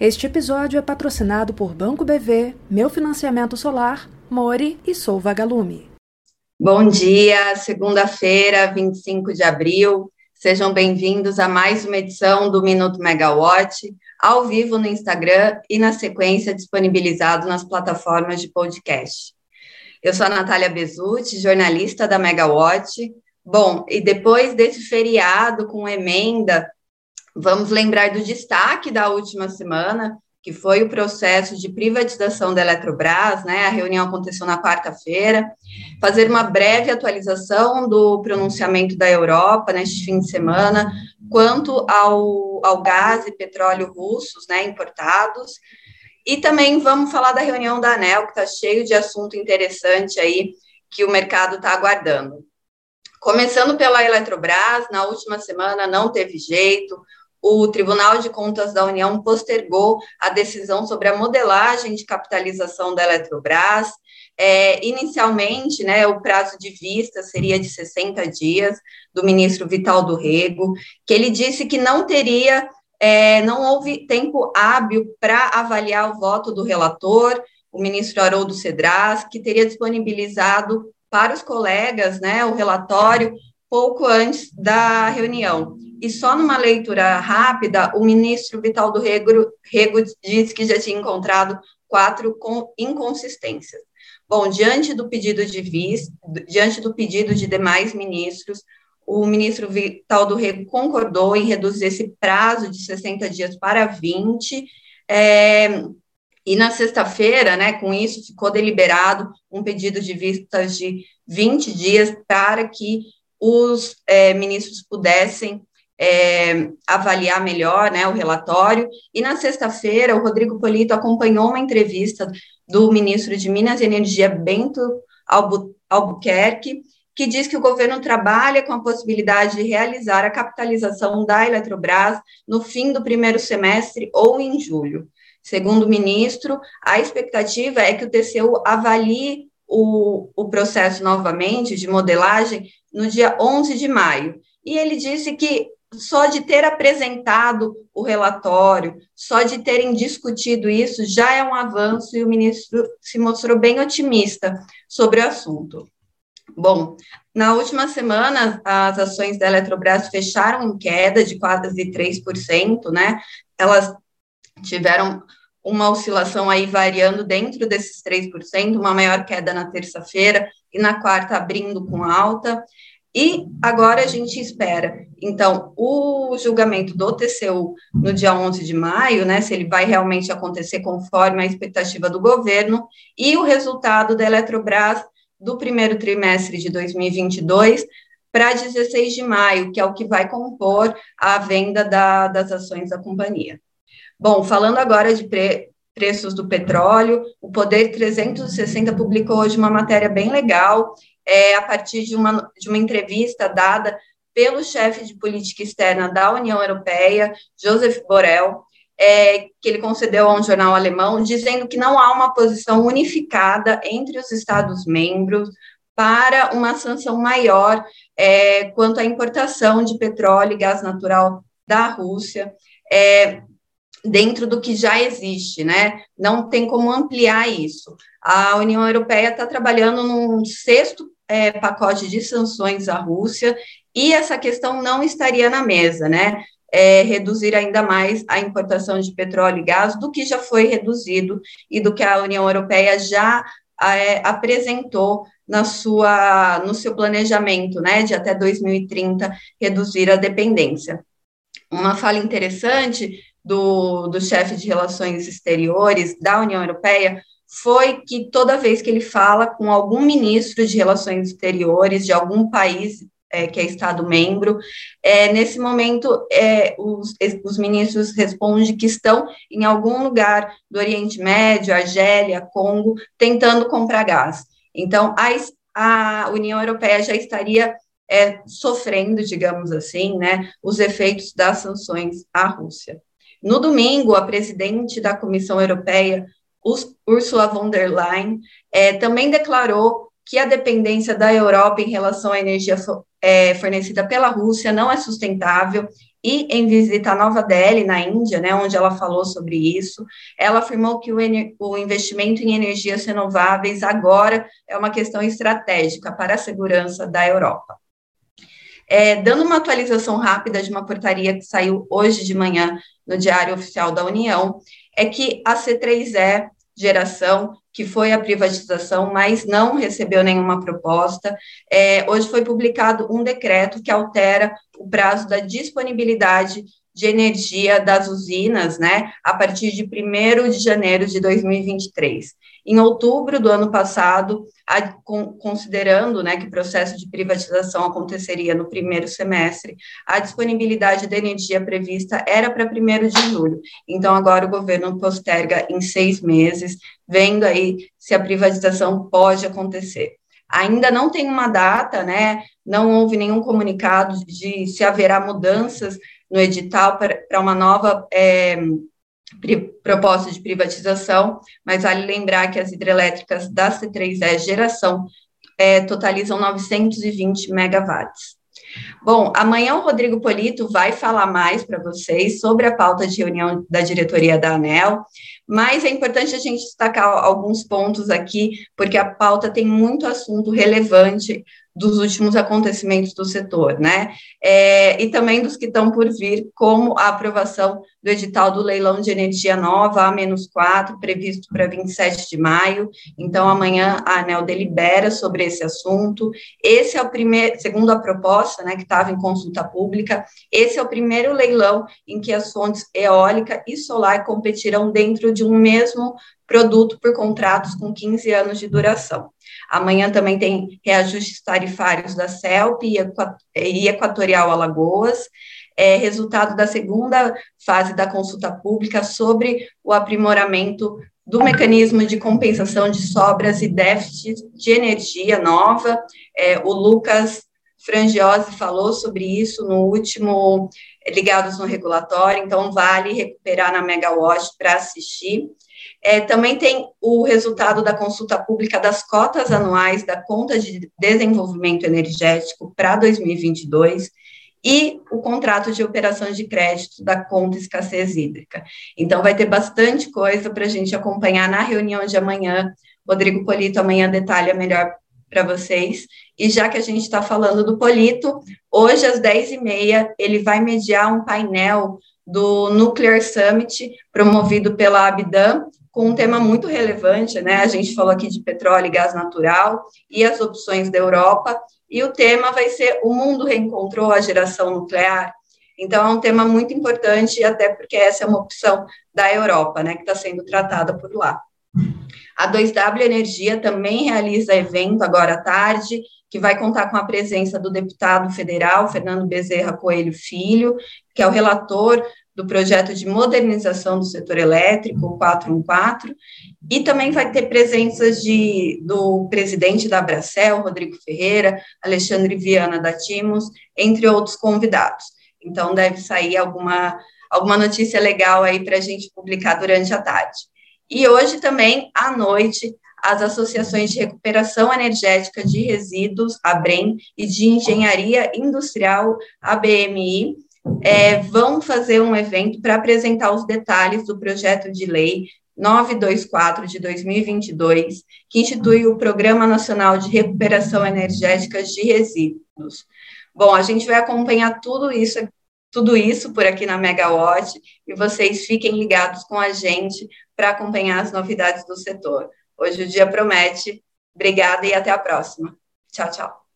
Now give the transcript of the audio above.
Este episódio é patrocinado por Banco BV, Meu Financiamento Solar, Mori e Sou Vagalume. Bom dia, segunda-feira, 25 de abril. Sejam bem-vindos a mais uma edição do Minuto Megawatt, ao vivo no Instagram e na sequência disponibilizado nas plataformas de podcast. Eu sou a Natália Bezutti, jornalista da Megawatt. Bom, e depois desse feriado com emenda Vamos lembrar do destaque da última semana, que foi o processo de privatização da Eletrobras, né? A reunião aconteceu na quarta-feira. Fazer uma breve atualização do pronunciamento da Europa neste fim de semana quanto ao, ao gás e petróleo russos, né, importados. E também vamos falar da reunião da ANEL, que está cheio de assunto interessante aí que o mercado está aguardando. Começando pela Eletrobras, na última semana não teve jeito, o Tribunal de Contas da União postergou a decisão sobre a modelagem de capitalização da Eletrobras. É, inicialmente, né, o prazo de vista seria de 60 dias, do ministro Vital do Rego, que ele disse que não teria, é, não houve tempo hábil para avaliar o voto do relator, o ministro Haroldo Cedras, que teria disponibilizado para os colegas né, o relatório pouco antes da reunião. E só numa leitura rápida, o ministro Vital do Rego, Rego disse que já tinha encontrado quatro inconsistências. Bom, diante do pedido de vice, diante do pedido de demais ministros, o ministro Vital do Rego concordou em reduzir esse prazo de 60 dias para 20, é, e na sexta-feira, né, com isso, ficou deliberado um pedido de vistas de 20 dias para que os é, ministros pudessem é, avaliar melhor né, o relatório. E na sexta-feira, o Rodrigo Polito acompanhou uma entrevista do ministro de Minas e Energia, Bento Albu Albuquerque, que diz que o governo trabalha com a possibilidade de realizar a capitalização da Eletrobras no fim do primeiro semestre ou em julho. Segundo o ministro, a expectativa é que o TCU avalie o, o processo novamente de modelagem no dia 11 de maio. E ele disse que só de ter apresentado o relatório, só de terem discutido isso, já é um avanço e o ministro se mostrou bem otimista sobre o assunto. Bom, na última semana, as ações da Eletrobras fecharam em queda de quase 3%, né? Elas tiveram uma oscilação aí variando dentro desses 3%, uma maior queda na terça-feira e na quarta abrindo com alta. E agora a gente espera, então, o julgamento do TCU no dia 11 de maio, né, se ele vai realmente acontecer conforme a expectativa do governo, e o resultado da Eletrobras do primeiro trimestre de 2022 para 16 de maio, que é o que vai compor a venda da, das ações da companhia. Bom, falando agora de pre, preços do petróleo, o Poder 360 publicou hoje uma matéria bem legal é, a partir de uma, de uma entrevista dada pelo chefe de política externa da União Europeia, Joseph Borrell, é, que ele concedeu a um jornal alemão, dizendo que não há uma posição unificada entre os Estados-membros para uma sanção maior é, quanto à importação de petróleo e gás natural da Rússia. É, dentro do que já existe, né? Não tem como ampliar isso. A União Europeia está trabalhando num sexto é, pacote de sanções à Rússia e essa questão não estaria na mesa, né? É, reduzir ainda mais a importação de petróleo e gás do que já foi reduzido e do que a União Europeia já é, apresentou na sua, no seu planejamento, né, de até 2030 reduzir a dependência. Uma fala interessante do, do chefe de relações exteriores da União Europeia foi que toda vez que ele fala com algum ministro de relações exteriores de algum país é, que é Estado-membro, é, nesse momento é, os, os ministros respondem que estão em algum lugar do Oriente Médio, Argélia, Congo, tentando comprar gás. Então, a, a União Europeia já estaria é, sofrendo, digamos assim, né, os efeitos das sanções à Rússia. No domingo, a presidente da Comissão Europeia, Ursula von der Leyen, é, também declarou que a dependência da Europa em relação à energia é, fornecida pela Rússia não é sustentável e em visita a Nova Delhi, na Índia, né, onde ela falou sobre isso. Ela afirmou que o, o investimento em energias renováveis agora é uma questão estratégica para a segurança da Europa. É, dando uma atualização rápida de uma portaria que saiu hoje de manhã no Diário Oficial da União, é que a C3E geração, que foi a privatização, mas não recebeu nenhuma proposta. É, hoje foi publicado um decreto que altera o prazo da disponibilidade de energia das usinas, né, a partir de 1 de janeiro de 2023. Em outubro do ano passado, a, com, considerando né, que o processo de privatização aconteceria no primeiro semestre, a disponibilidade da energia prevista era para 1 de julho. Então, agora o governo posterga em seis meses, vendo aí se a privatização pode acontecer. Ainda não tem uma data, né? Não houve nenhum comunicado de se haverá mudanças no edital para uma nova é, proposta de privatização, mas vale lembrar que as hidrelétricas da C3E geração é, totalizam 920 megawatts. Bom, amanhã o Rodrigo Polito vai falar mais para vocês sobre a pauta de reunião da diretoria da ANEL, mas é importante a gente destacar alguns pontos aqui, porque a pauta tem muito assunto relevante dos últimos acontecimentos do setor, né? É, e também dos que estão por vir, como a aprovação do edital do leilão de energia nova, A-4, previsto para 27 de maio. Então, amanhã a ANEL delibera sobre esse assunto. Esse é o primeiro, segundo a proposta, né, que estava em consulta pública, esse é o primeiro leilão em que as fontes eólica e solar competirão dentro de um mesmo produto por contratos com 15 anos de duração. Amanhã também tem reajustes tarifários da CELP e Equatorial Alagoas, é resultado da segunda fase da consulta pública sobre o aprimoramento do mecanismo de compensação de sobras e déficits de energia nova. É, o Lucas Frangiosi falou sobre isso no último Ligados no Regulatório, então vale recuperar na Megawatt para assistir. É, também tem o resultado da consulta pública das cotas anuais da Conta de Desenvolvimento Energético para 2022 e o contrato de operação de crédito da conta escassez hídrica. Então, vai ter bastante coisa para a gente acompanhar na reunião de amanhã. Rodrigo Polito amanhã detalha melhor para vocês. E já que a gente está falando do Polito, hoje às 10h30 ele vai mediar um painel do Nuclear Summit, promovido pela Abdam, com um tema muito relevante, né? A gente falou aqui de petróleo e gás natural e as opções da Europa, e o tema vai ser O Mundo Reencontrou a Geração Nuclear. Então, é um tema muito importante, até porque essa é uma opção da Europa, né, que está sendo tratada por lá. A 2W Energia também realiza evento agora à tarde, que vai contar com a presença do deputado federal Fernando Bezerra Coelho Filho, que é o relator do projeto de modernização do setor elétrico, o 414, e também vai ter presenças de, do presidente da Abracel, Rodrigo Ferreira, Alexandre Viana da Timos, entre outros convidados. Então, deve sair alguma, alguma notícia legal aí para a gente publicar durante a tarde. E hoje também, à noite, as associações de recuperação energética de resíduos, ABREM, e de engenharia industrial, ABMI, é, vão fazer um evento para apresentar os detalhes do projeto de lei 924 de 2022, que institui o Programa Nacional de Recuperação Energética de Resíduos. Bom, a gente vai acompanhar tudo isso, tudo isso por aqui na Megawatt e vocês fiquem ligados com a gente para acompanhar as novidades do setor. Hoje o dia promete. Obrigada e até a próxima. Tchau, tchau.